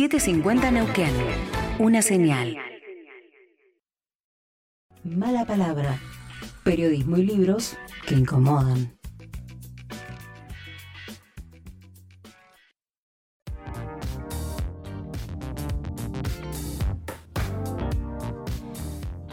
750 Neuquén. Una señal. Mala palabra. Periodismo y libros que incomodan.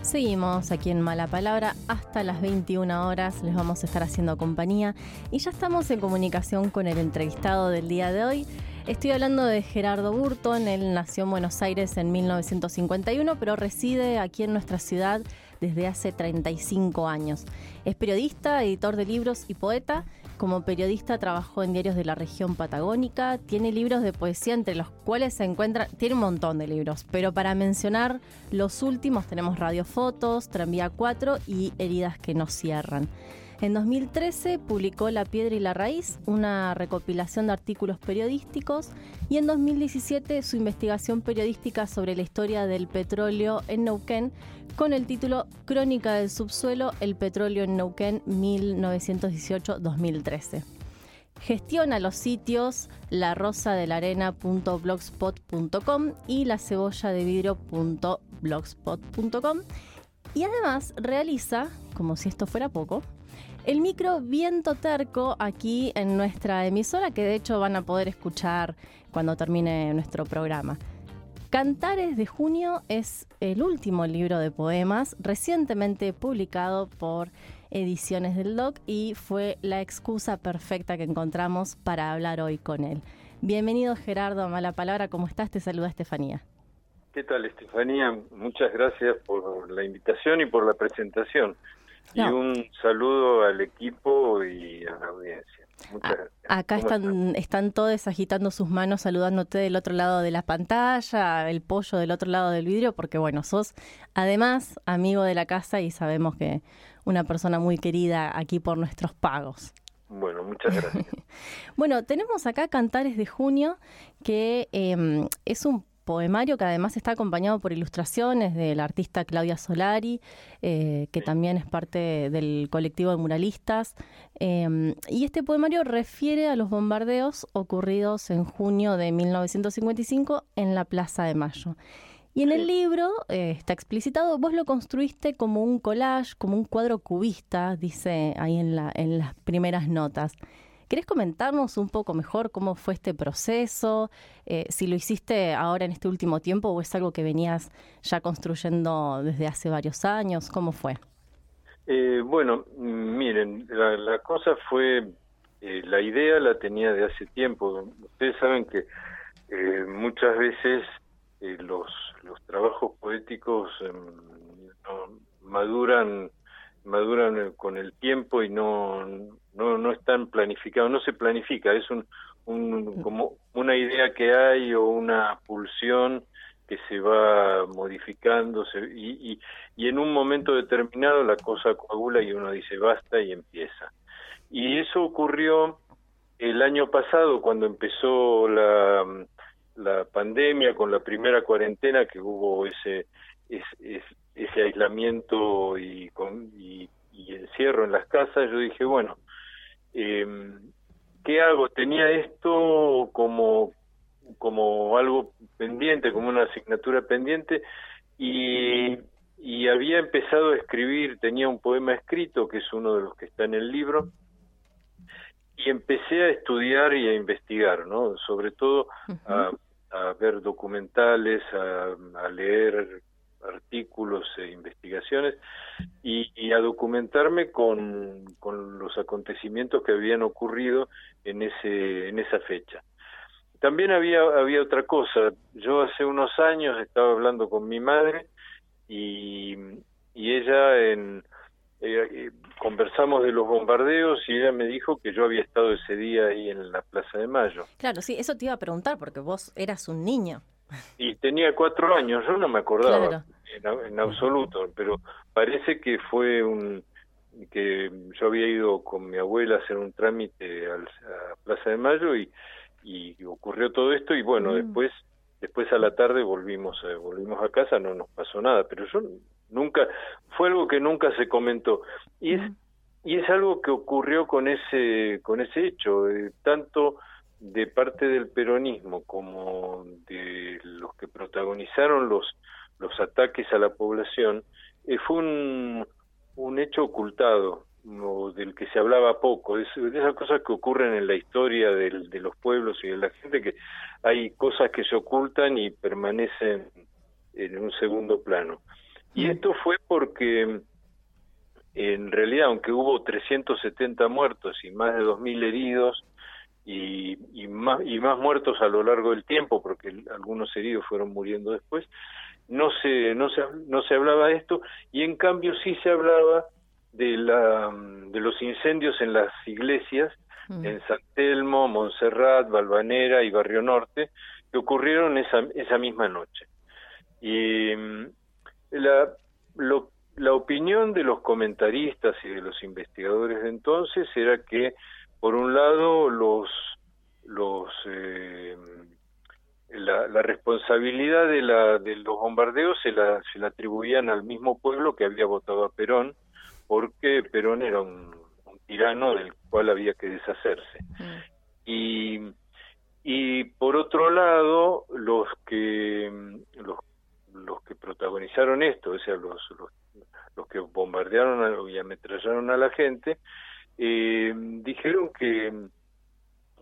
Seguimos aquí en Mala Palabra hasta las 21 horas. Les vamos a estar haciendo compañía y ya estamos en comunicación con el entrevistado del día de hoy. Estoy hablando de Gerardo Burton. Él nació en Buenos Aires en 1951, pero reside aquí en nuestra ciudad desde hace 35 años. Es periodista, editor de libros y poeta. Como periodista trabajó en diarios de la región patagónica, tiene libros de poesía entre los cuales se encuentra, tiene un montón de libros, pero para mencionar los últimos tenemos Radiofotos, Tranvía 4 y Heridas que no cierran. En 2013 publicó La Piedra y la Raíz, una recopilación de artículos periodísticos, y en 2017 su investigación periodística sobre la historia del petróleo en Neuquén, con el título Crónica del subsuelo, el petróleo en Neuquén 1918-2013. Gestiona los sitios larosadelarena.blogspot.com y lacebolladevidrio.blogspot.com y además realiza, como si esto fuera poco, el micro Viento Terco aquí en nuestra emisora, que de hecho van a poder escuchar cuando termine nuestro programa. Cantares de Junio es el último libro de poemas recientemente publicado por Ediciones del Doc y fue la excusa perfecta que encontramos para hablar hoy con él. Bienvenido Gerardo a Mala Palabra, ¿cómo estás? Te saluda Estefanía. ¿Qué tal Estefanía? Muchas gracias por la invitación y por la presentación. Y un saludo al equipo y a la audiencia. Muchas gracias. Acá están, están todos agitando sus manos, saludándote del otro lado de la pantalla, el pollo del otro lado del vidrio, porque bueno, sos además amigo de la casa y sabemos que una persona muy querida aquí por nuestros pagos. Bueno, muchas gracias. bueno, tenemos acá Cantares de Junio, que eh, es un poemario que además está acompañado por ilustraciones del artista Claudia Solari, eh, que también es parte del colectivo de muralistas. Em, y este poemario refiere a los bombardeos ocurridos en junio de 1955 en la Plaza de Mayo. Y en el libro eh, está explicitado, vos lo construiste como un collage, como un cuadro cubista, dice ahí en, la, en las primeras notas. ¿Querés comentarnos un poco mejor cómo fue este proceso? Eh, si lo hiciste ahora en este último tiempo o es algo que venías ya construyendo desde hace varios años, ¿cómo fue? Eh, bueno, miren, la, cosa fue, eh, la idea la tenía de hace tiempo. Ustedes saben que muchas veces los, los trabajos poéticos em, maduran maduran con el tiempo y no no, no están planificados, no se planifica, es un, un, como una idea que hay o una pulsión que se va modificando y, y, y, en un momento determinado la cosa coagula y uno dice basta y empieza. Y eso ocurrió el año pasado cuando empezó la, la pandemia con la primera cuarentena que hubo ese, ese aislamiento y, con, y, y encierro en las casas, yo dije, bueno, eh, ¿qué hago? Tenía esto como, como algo pendiente, como una asignatura pendiente, y, y había empezado a escribir, tenía un poema escrito, que es uno de los que está en el libro, y empecé a estudiar y a investigar, ¿no? Sobre todo a, a ver documentales, a, a leer artículos e investigaciones y, a documentarme con, con, los acontecimientos que habían ocurrido en ese en esa fecha. También había había otra cosa. Yo hace unos años estaba hablando con mi madre y, y ella en eh, eh, conversamos de los bombardeos y ella me dijo que yo había estado ese día ahí en la Plaza de Mayo. Claro, sí, eso te iba a preguntar porque vos eras un niño. Y tenía cuatro años, yo no me acordaba en, absoluto, pero parece que fue un que yo había ido con mi abuela a hacer un trámite a Plaza de Mayo y, y ocurrió todo esto y bueno, mm. después después a la tarde volvimos eh, volvimos a casa, no nos pasó nada, pero yo nunca fue algo que nunca se comentó y es mm. y es algo que ocurrió con ese con ese hecho, eh, tanto de parte del peronismo como de los que protagonizaron los, los ataques a la población, eh, fue un, un hecho ocultado, o del que se hablaba poco, de esas cosas que ocurren en la historia del, de los pueblos y de la gente, que hay cosas que se ocultan y permanecen en un segundo plano. Y esto fue porque en realidad, aunque hubo 370 muertos y más de 2.000 heridos, y, y, más, y más muertos a lo largo del tiempo, porque algunos heridos fueron muriendo después, no se, no se, no se hablaba de esto, y en cambio sí se hablaba de, la, de los incendios en las iglesias, mm. en San Telmo, Montserrat, Valvanera y Barrio Norte, que ocurrieron esa, esa misma noche. Y mm, la, lo, la opinión de los comentaristas y de los investigadores de entonces era que, por un lado, los, los eh, la, la, responsabilidad de, la, de los bombardeos se la, se la atribuían al mismo pueblo que había votado a Perón, porque Perón era un, tirano del cual había que deshacerse. Mm. Y, y por otro lado, los que los, los que protagonizaron esto, o sea, los, los, los que bombardearon y ametrallaron a la gente, eh, dijeron que,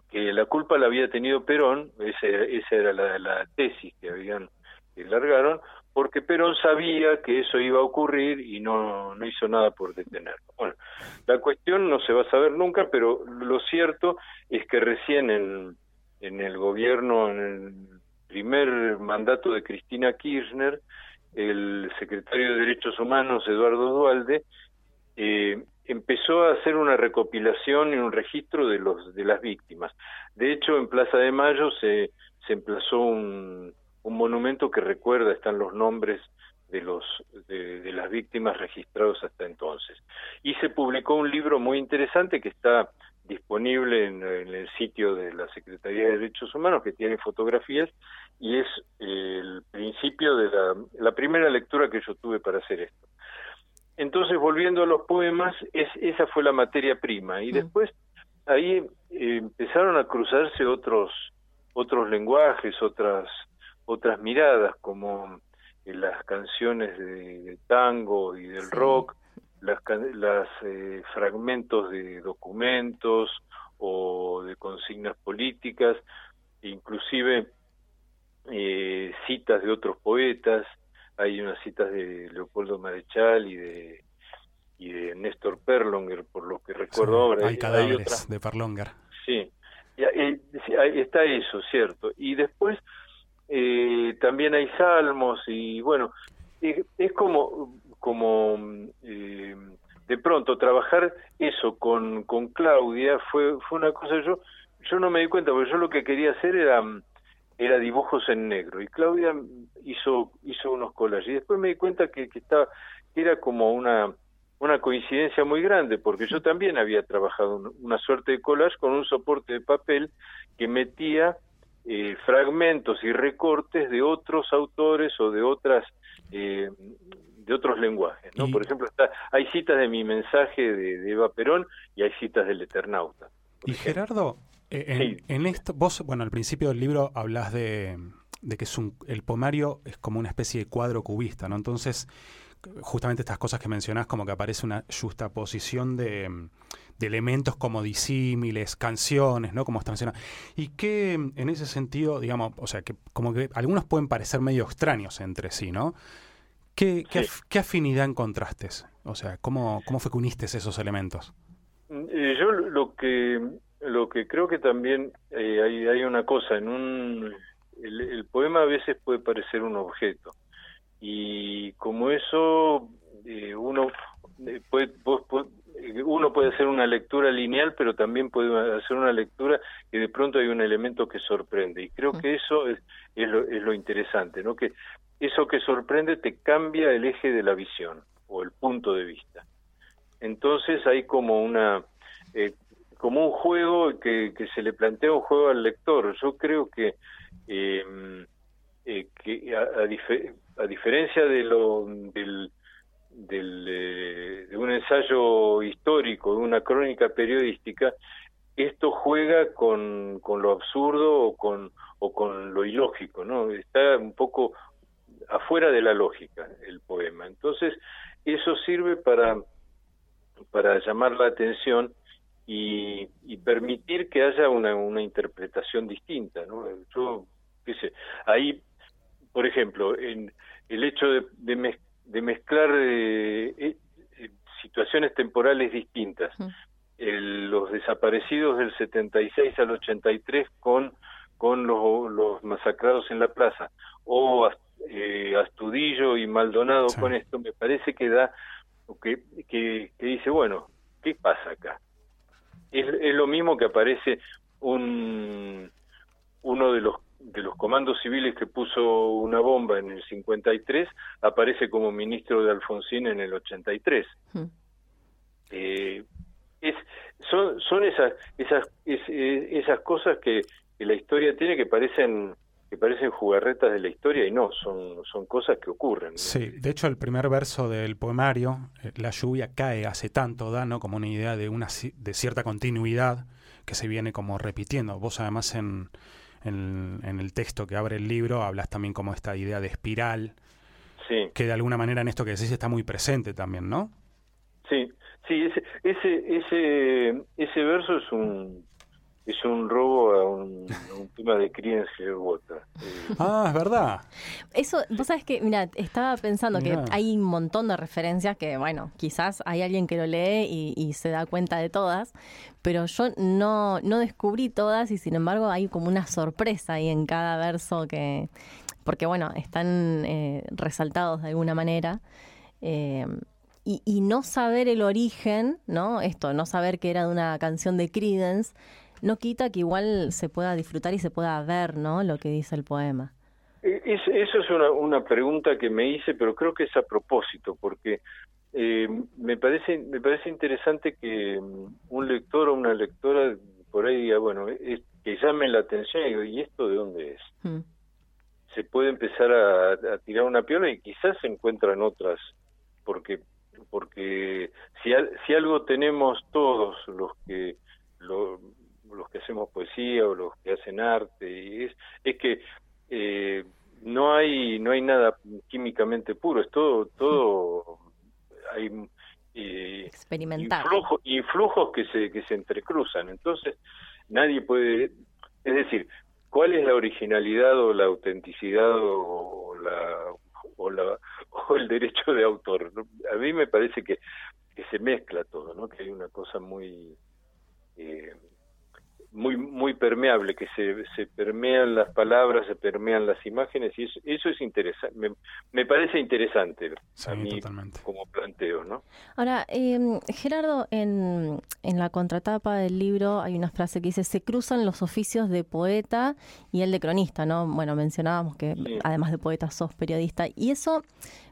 que la culpa la había tenido Perón, esa, esa era la, la tesis que habían que largaron, porque Perón sabía que eso iba a ocurrir y no, no hizo nada por detenerlo. Bueno, la cuestión no se va a saber nunca, pero lo cierto es que recién en, en el gobierno, en el primer mandato de Cristina Kirchner, el secretario de Derechos Humanos, Eduardo Dualde, eh, empezó a hacer una recopilación y un registro de los de las víctimas. De hecho, en Plaza de Mayo se, se emplazó un, un monumento que recuerda, están los nombres de los de, las víctimas registrados hasta entonces. Y se publicó un libro muy interesante que está disponible en, el sitio de la Secretaría de Derechos Humanos, que tiene fotografías, y es el principio de la, la primera lectura que yo tuve para hacer esto. Entonces, volviendo a los poemas, es, esa fue la materia prima, y mm. después ahí eh, empezaron a cruzarse otros otros lenguajes, otras otras miradas como las canciones de, tango y del rock, las, las eh, fragmentos de documentos o de consignas políticas, inclusive eh, citas de otros poetas, hay unas citas de Leopoldo Marechal y de y de Néstor Perlonger, por lo que recuerdo ahora. Hay cadáveres de Perlonger. Sí, está eso, cierto. Y después eh, también hay salmos y bueno, es como, como eh, de pronto trabajar eso con, con Claudia fue, fue una cosa, yo, yo no me di cuenta, porque yo lo que quería hacer era, era dibujos en negro y Claudia hizo, hizo unos collages. Y después me di cuenta que, que, estaba, que era como una una coincidencia muy grande, porque yo también había trabajado una suerte de collage con un soporte de papel que metía eh, fragmentos y recortes de otros autores o de otras eh, de otros lenguajes no por ejemplo está, hay citas de mi mensaje de, Eva Perón y hay citas del Eternauta y Gerardo eh, en, esto vos bueno al principio del libro hablas de, de que es un, el poemario es como una especie de cuadro cubista no entonces justamente estas cosas que mencionás como que aparece una justaposición de de elementos como disímiles, canciones, ¿no? Como está mencionado. Y que en ese sentido, digamos, o sea, que como que algunos pueden parecer medio extraños entre sí, ¿no? ¿Qué, qué, afinidad encontraste? O sea, ¿cómo, cómo fue que uniste esos elementos? Eh, yo lo que lo que creo que también eh, hay, hay una cosa en un el, poema a veces puede parecer un objeto y como eso eh, uno puede, vos, uno puede hacer una lectura lineal, pero también puede hacer una lectura y de pronto hay un elemento que sorprende. Y creo que eso es, es, lo, es lo interesante, ¿no? Que eso que sorprende te cambia el eje de la visión o el punto de vista. Entonces hay como una eh, como un juego que, que se le plantea un juego al lector. Yo creo que eh, eh, que a, a, diferencia de lo del eh, de un ensayo histórico, de una crónica periodística, esto juega con, con lo absurdo o con, o con lo ilógico, ¿no? Está un poco afuera de la lógica el poema. Entonces, eso sirve para, para llamar la atención y, permitir que haya una, una interpretación distinta, ¿no? Yo, sé, ahí, por ejemplo, en el hecho de, de, mezclar eh, eh, situaciones temporales distintas, los desaparecidos del 76 al 83 con, con los, los masacrados en la plaza, o eh, Astudillo y Maldonado con esto, me parece que da, que, que, dice, bueno, ¿qué pasa acá? Es, es lo mismo que aparece un uno de los de los comandos civiles que puso una bomba en el 53 aparece como ministro de Alfonsín en el 83. Eh, es, son, son esas esas esas cosas que, que, la historia tiene que parecen que parecen jugarretas de la historia y no, son, son cosas que ocurren. Sí, de hecho el primer verso del poemario, eh, la lluvia cae hace tanto, da ¿no? como una idea de, una, de cierta continuidad que se viene como repitiendo. Vos además en, en, en el texto que abre el libro hablas también como esta idea de espiral, sí. que de alguna manera en esto que decís está muy presente también, ¿no? Sí, sí, ese, ese, ese, ese verso es un es un robo a un, tema de Creedence Clearwater. Ah, es verdad. Eso, vos sabés que, mira, estaba pensando que hay un montón de referencias que, bueno, quizás hay alguien que lo lee y, se da cuenta de todas, pero yo no, no descubrí todas y sin embargo hay como una sorpresa ahí en cada verso que, porque bueno, están eh, resaltados de alguna manera. Eh, y, y, no saber el origen, ¿no? Esto, no saber que era de una canción de Creedence, no quita que igual se pueda disfrutar y se pueda ver, ¿no? Lo que dice el poema. E, eso es una, una pregunta que me hice, pero creo que es a propósito, porque eh, me parece me parece interesante que mm, un lector o una lectora por ahí diga, bueno, que llame la atención y digo, ¿y esto de dónde es? Hmm. Se puede empezar a, tirar una piola y quizás se encuentran otras, porque porque si, si algo tenemos todos los que lo, los que hacemos poesía o los que hacen arte y es, es que eh, no hay no hay nada químicamente puro es todo todo hay eh, experimentar influjos, que se que se entrecruzan. Entonces nadie puede es decir cuál es la originalidad o la autenticidad o, la o la o el derecho de autor a mí me parece que que se mezcla todo no que hay una cosa muy eh, muy muy permeable, que se, se permean las palabras, se permean las imágenes y eso, eso es interesante, me, me, parece interesante a mí como planteo, ¿no? Ahora, eh, Gerardo, en, en la contratapa del libro hay una frase que dice, se cruzan los oficios de poeta y el de cronista, ¿no? Bueno, mencionábamos que además de poeta sos periodista y eso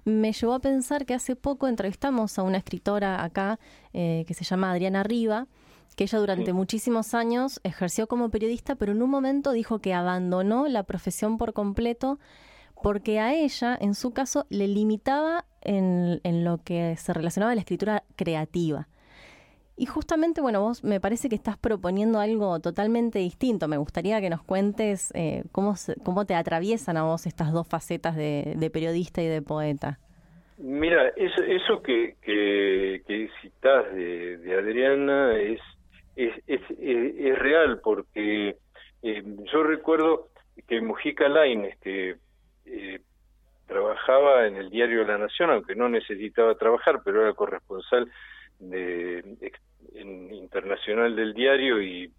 me llevó a pensar que hace poco entrevistamos a una escritora acá eh, que se llama Adriana Riva, que ella durante muchísimos años ejerció como periodista, pero en un momento dijo que abandonó la profesión por completo porque a ella, en su caso, le limitaba en, lo que se relacionaba a la escritura creativa. Y justamente, bueno, vos me parece que estás proponiendo algo totalmente distinto. Me gustaría que nos cuentes eh, cómo, cómo te atraviesan a vos estas dos facetas de, periodista y de poeta. Mira, eso, eso que, que, citas de, de Adriana es es, es, real porque eh, yo recuerdo que Mujica Lainez, que eh, trabajaba en el diario La Nación, aunque no necesitaba trabajar, pero era corresponsal de, internacional del diario y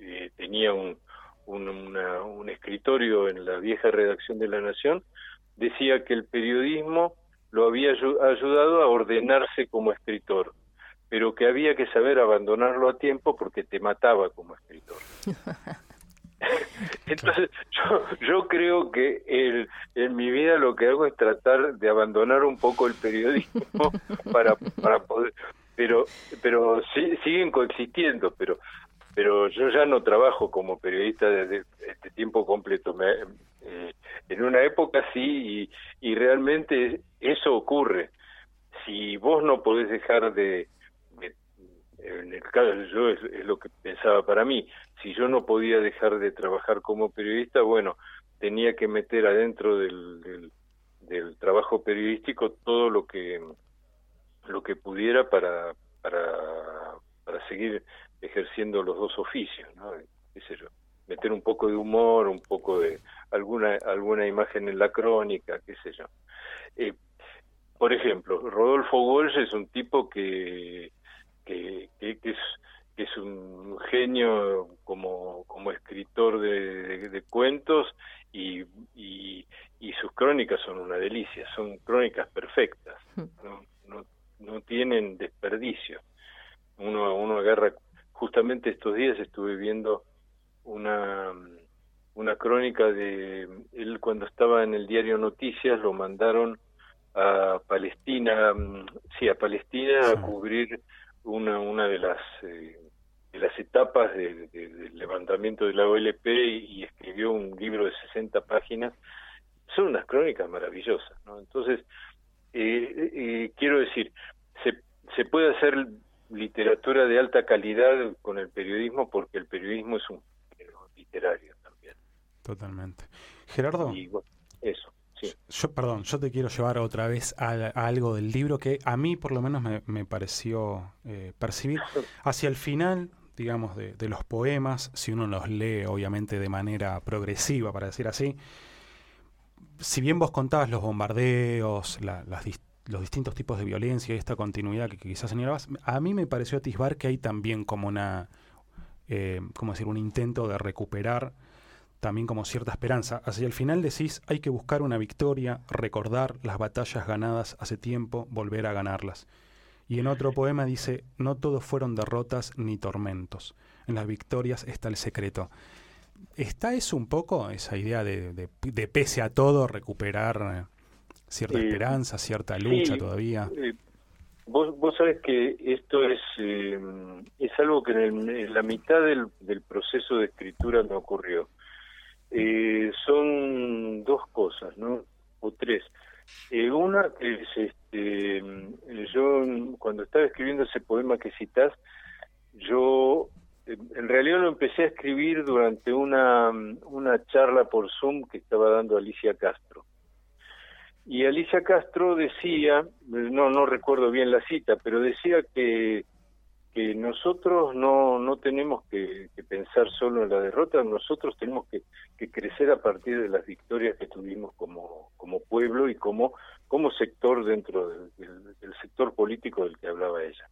eh, tenía un, un, un escritorio en la vieja redacción de La Nación, decía que el periodismo lo había ayudado a ordenarse como escritor pero que había que saber abandonarlo a tiempo porque te mataba como escritor. Entonces, yo, yo creo que el, en mi vida lo que hago es tratar de abandonar un poco el periodismo para, para poder, pero, pero sí, siguen coexistiendo, pero, pero yo ya no trabajo como periodista desde este tiempo completo. Me, eh, en una época sí, y, y realmente eso ocurre. Si vos no podés dejar de, caso yo es, lo que pensaba para mí. Si yo no podía dejar de trabajar como periodista bueno tenía que meter adentro del, del, trabajo periodístico todo lo que lo que pudiera para para para seguir ejerciendo los dos oficios no qué sé yo meter un poco de humor un poco de alguna alguna imagen en la crónica qué sé yo. Eh, por ejemplo Rodolfo Walsh es un tipo que que, que, es, es un genio como, como escritor de, cuentos y, y, sus crónicas son una delicia, son crónicas perfectas, hmm. no, no, no tienen desperdicio. Uno, uno agarra, justamente estos días estuve viendo una, una crónica de él cuando estaba en el diario Noticias, lo mandaron a Palestina, mm, sí, a Palestina a cubrir una, una de las eh, de las etapas del levantamiento de la OLP y, escribió un libro de 60 páginas. Son unas crónicas maravillosas, ¿no? Entonces, eh, eh, quiero decir, se, se puede hacer literatura de alta calidad con el periodismo porque el periodismo es un literario también. Totalmente. Gerardo. eso. Yo, perdón, yo te quiero llevar otra vez a, algo del libro que a mí por lo menos me, pareció eh, percibir. Hacia el final, digamos, de, los poemas, si uno los lee obviamente de manera progresiva, para decir así, si bien vos contabas los bombardeos, los distintos tipos de violencia y esta continuidad que, quizás señalabas, a mí me pareció atisbar que hay también como una, eh, ¿cómo decir?, un intento de recuperar también como cierta esperanza. Hacia el final decís, hay que buscar una victoria, recordar las batallas ganadas hace tiempo, volver a ganarlas. Y en otro poema dice, no todos fueron derrotas ni tormentos. En las victorias está el secreto. ¿Está eso un poco, esa idea de, de, pese a todo recuperar cierta esperanza, cierta lucha todavía? Eh, vos, vos sabés que esto es, eh, es algo que en, la mitad del, del proceso de escritura me ocurrió. Eh, son dos cosas, ¿no? O tres. Eh, una es, este, eh, yo cuando estaba escribiendo ese poema que citas, yo en realidad lo empecé a escribir durante una, una charla por Zoom que estaba dando Alicia Castro. Y Alicia Castro decía, no, no recuerdo bien la cita, pero decía que que nosotros no, no tenemos que, pensar solo en la derrota, nosotros tenemos que, crecer a partir de las victorias que tuvimos como, como pueblo y como, como sector dentro del, sector político del que hablaba ella.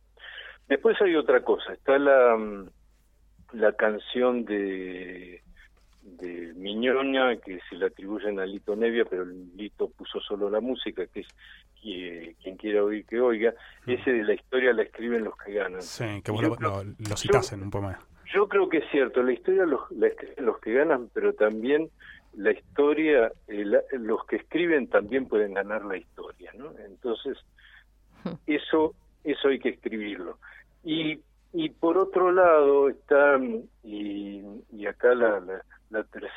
Después hay otra cosa, está la, la canción de, de Miñoña, que se le atribuyen a Lito Nevia, pero Lito puso solo la música, que es quien quiera oír que oiga, mm. ese de la historia la escriben los que ganan. Sí, que vos lo, lo, citás en un poema. Yo creo que es cierto, la historia la escriben los que ganan, pero también la historia, eh, los que escriben también pueden ganar la historia, ¿no? Entonces, hmm. eso, eso hay que escribirlo. Y, y por otro lado está, y, y acá la, la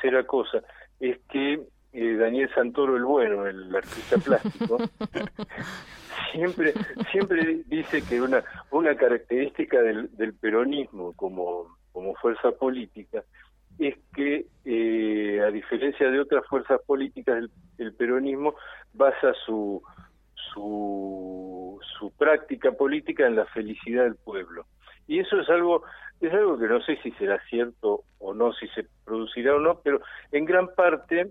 tercera cosa, es que eh, Daniel Santoro el bueno, el artista plástico, siempre siempre dice que una una característica del, peronismo como como fuerza política es que eh, a diferencia de otras fuerzas políticas el, peronismo basa su su su práctica política en la felicidad del pueblo. Y eso es algo es algo que no sé si será cierto no si se producirá o no pero en gran parte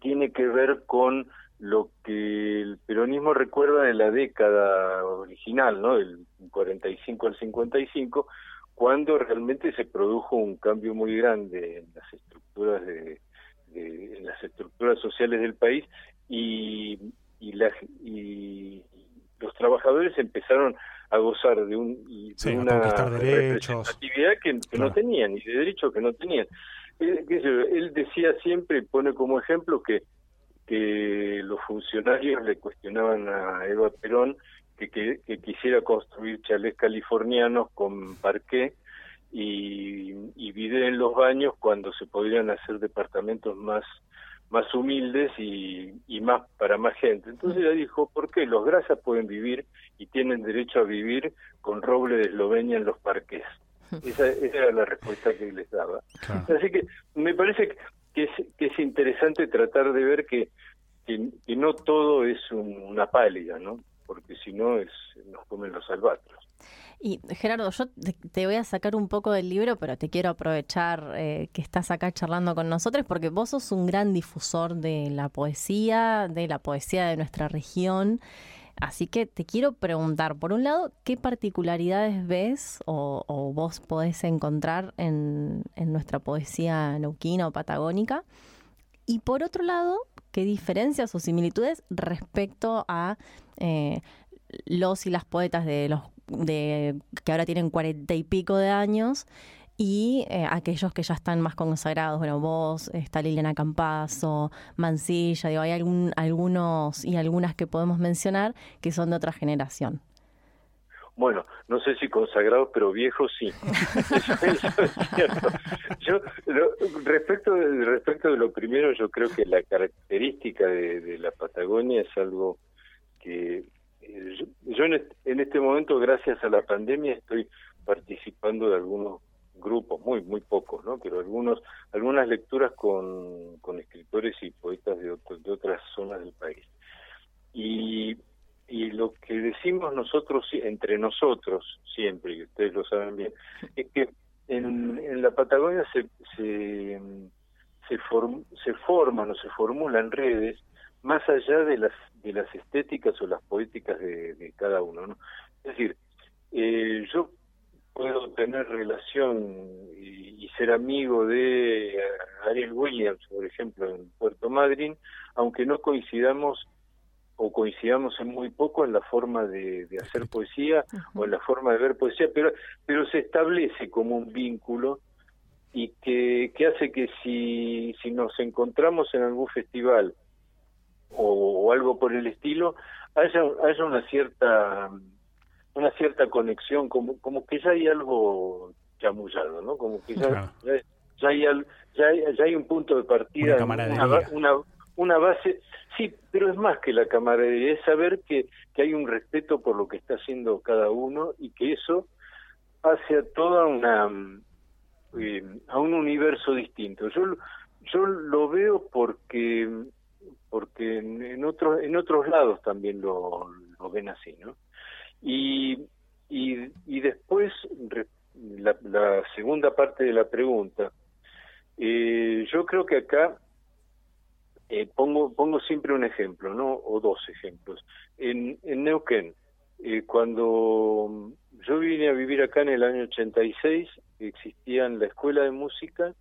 tiene que ver con lo que el peronismo recuerda de la década original, ¿no? Del 45 al 55, cuando realmente se produjo un cambio muy grande en las estructuras de, en las estructuras sociales del país y y, y los trabajadores empezaron a gozar de, un, una representatividad que, no tenían y de derechos que no tenían. Él, decía siempre, pone como ejemplo que, que los funcionarios le cuestionaban a Eva Perón que, que, quisiera construir chalés californianos con parqué y, y en los baños cuando se podrían hacer departamentos más más humildes y, y más para más gente. Entonces ella dijo, ¿por qué? Los grasas pueden vivir y tienen derecho a vivir con roble de Eslovenia en los parques. Esa, era la respuesta que les daba. Así que me parece que es, que es interesante tratar de ver que, que, no todo es una pálida, ¿no? Porque si no es, nos comen los albatros. Y Gerardo, yo te voy a sacar un poco del libro, pero te quiero aprovechar eh, que estás acá charlando con nosotros, porque vos sos un gran difusor de la poesía, de la poesía de nuestra región. Así que te quiero preguntar, por un lado, ¿qué particularidades ves o, vos podés encontrar en, nuestra poesía neuquina o patagónica? Y por otro lado, ¿qué diferencias o similitudes respecto a eh, los y las poetas de los de que ahora tienen cuarenta y pico de años y eh, aquellos que ya están más consagrados, bueno, vos, está Liliana Campazo, Mancilla, digo, hay algún, algunos y algunas que podemos mencionar que son de otra generación. Bueno, no sé si consagrados, pero viejos sí. Yo, respecto, de, respecto de lo primero, yo creo que la característica de la Patagonia es algo que eh, yo, en, este, momento, gracias a la pandemia, estoy participando de algunos grupos, muy muy pocos, ¿no? Pero algunos algunas lecturas con, con escritores y poetas de, de otras zonas del país. Y, y lo que decimos nosotros, entre nosotros, siempre, y ustedes lo saben bien, es que en, en la Patagonia se, se, se, se forman o se formulan redes más allá de las de las estéticas o las poéticas de, cada uno. ¿no? Es decir, eh, yo puedo tener relación y, ser amigo de Ariel Williams, por ejemplo, en Puerto Madryn, aunque no coincidamos o coincidamos en muy poco en la forma de, hacer poesía o en la forma de ver poesía, pero, pero se establece como un vínculo y que, que hace que si, si nos encontramos en algún festival o, algo por el estilo, haya, haya una cierta una cierta conexión, como, como que ya hay algo chamullado, ¿no? Como que ya, ya, hay, ya, hay, ya hay un punto de partida, una, una, base, sí, pero es más que la camaradería, es saber que, que hay un respeto por lo que está haciendo cada uno y que eso hace a toda una eh, a un universo distinto. Yo yo lo veo porque porque en, otros en otros lados también lo, ven así, ¿no? Y, y, después, la, segunda parte de la pregunta, eh, yo creo que acá eh, pongo, pongo siempre un ejemplo, ¿no? O dos ejemplos. En, en Neuquén, eh, cuando yo vine a vivir acá en el año 86, existían la escuela de música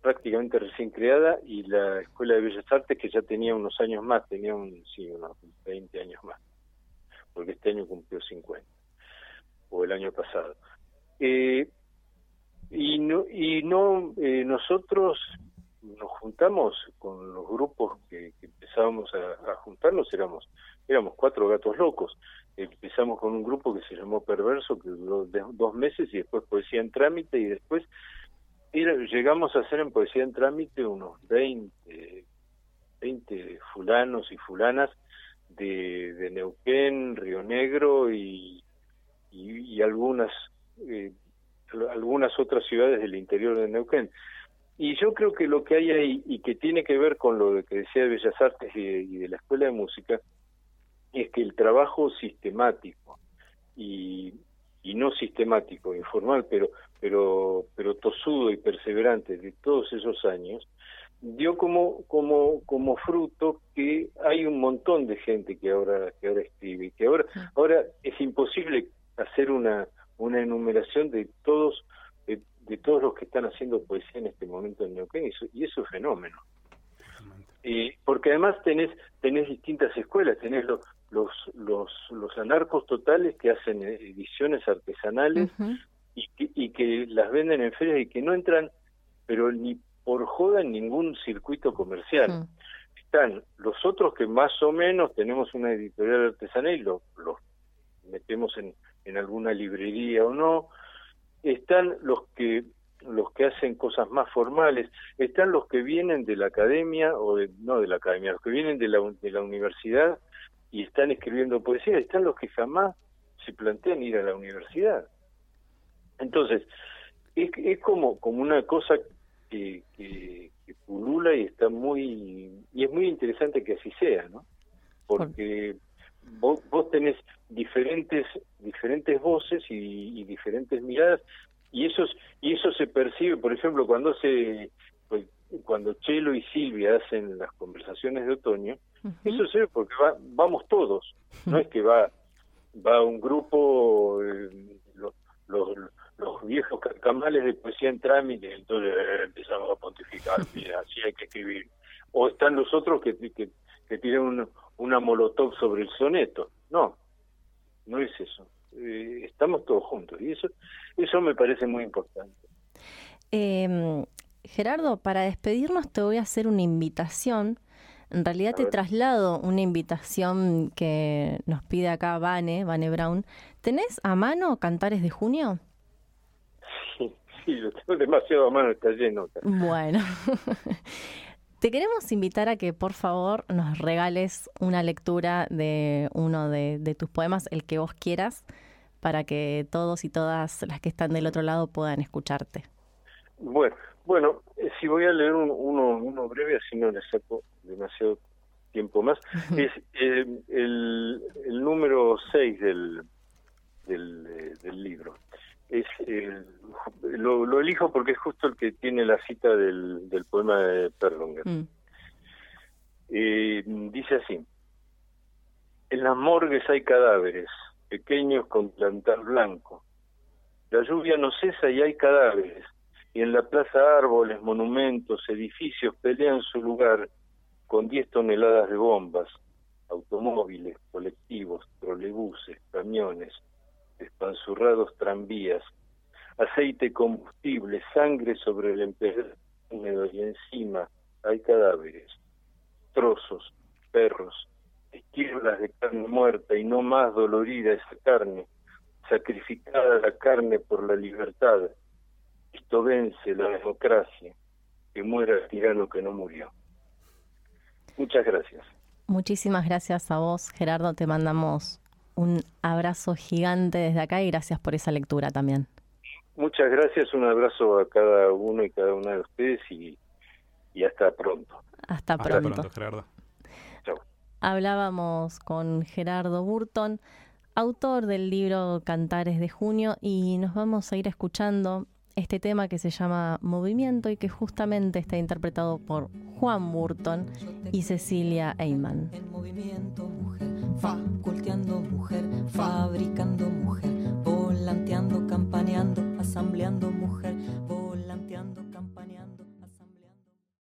prácticamente recién creada y la Escuela de Bellas Artes que ya tenía unos años más, tenía un, sí, unos 20 años más, porque este año cumplió 50, o el año pasado. Eh, y no, y no eh, nosotros nos juntamos con los grupos que, empezábamos a, juntarnos, éramos, éramos cuatro gatos locos. Empezamos con un grupo que se llamó Perverso, que duró dos meses y después Poesía en Trámite y después llegamos a hacer en Poesía en Trámite unos 20, 20 fulanos y fulanas de, de Neuquén, Río Negro y, y, algunas, eh, algunas otras ciudades del interior de Neuquén. Y yo creo que lo que hay ahí, y que tiene que ver con lo que decía de Bellas Artes y y de la Escuela de Música, es que el trabajo sistemático y, y no sistemático, informal, pero pero pero tosudo y perseverante de todos esos años, dio como como como fruto que hay un montón de gente que ahora que ahora escribe, que ahora ahora es imposible hacer una una enumeración de todos de, todos los que están haciendo poesía en este momento en Neuquén y eso, y eso es fenómeno. y porque además tenés tenés distintas escuelas, tenés los los, los, los anarcos totales que hacen ediciones artesanales y, que, y que las venden en ferias y que no entran, pero ni por joda en ningún circuito comercial. Están los otros que más o menos tenemos una editorial artesanal y los lo metemos en, en alguna librería o no. Están los que los que hacen cosas más formales, están los que vienen de la academia, o no de la academia, los que vienen de la, de la universidad y están escribiendo poesía, están los que jamás se plantean ir a la universidad. Entonces, es, es como, como una cosa que, que, pulula y está muy, y es muy interesante que así sea, ¿no? Porque vos, vos tenés diferentes, diferentes voces y, diferentes miradas, y eso, y eso se percibe, por ejemplo, cuando se cuando Chelo y Silvia hacen las conversaciones de otoño, eso ve porque vamos todos, no es que va va un grupo, eh, los, los, los, viejos camales de poesía en trámite, entonces eh, empezamos a pontificar, así hay que escribir. O están los otros que, que, que tienen una molotov sobre el soneto. No, no es eso. Eh, estamos todos juntos y eso, eso me parece muy importante. Eh, Gerardo, para despedirnos te voy a hacer una invitación. En realidad te traslado una invitación que nos pide acá Vane, Vane Brown. ¿Tenés a mano Cantares de Junio? Sí, sí, lo tengo demasiado a mano, está lleno. Bueno, te queremos invitar a que por favor nos regales una lectura de uno de, de tus poemas, el que vos quieras, para que todos y todas las que están del otro lado puedan escucharte. Bueno, bueno, eh, si voy a leer uno, uno breve, así no le saco demasiado tiempo más, es eh, el, el, número 6 del, del, eh, del, libro. Es lo, lo, elijo porque es justo el que tiene la cita del, del poema de Perlonger. Mm. dice así, en las morgues hay cadáveres, pequeños con plantar blanco. La lluvia no cesa y hay cadáveres y en la plaza árboles, monumentos, edificios pelean su lugar con 10 toneladas de bombas, automóviles, colectivos, trolebuses, camiones, espanzurrados tranvías, aceite combustible, sangre sobre el empedrado y encima hay cadáveres, trozos, perros, esquirlas de carne muerta y no más dolorida esa carne, sacrificada la carne por la libertad, esto vence la democracia, que muera el tirano que no murió. Muchas gracias. Muchísimas gracias a vos, Gerardo. Te mandamos un abrazo gigante desde acá y gracias por esa lectura también. Muchas gracias, un abrazo a cada uno y cada una de ustedes y, hasta pronto. Hasta pronto. Hasta pronto, Gerardo. Chao. Hablábamos con Gerardo Burton, autor del libro Cantares de Junio, y nos vamos a ir escuchando este tema que se llama Movimiento y que justamente está interpretado por Juan Burton y Cecilia Eyman. En movimiento, mujer, faculteando mujer, fabricando mujer, volanteando, campaneando, asambleando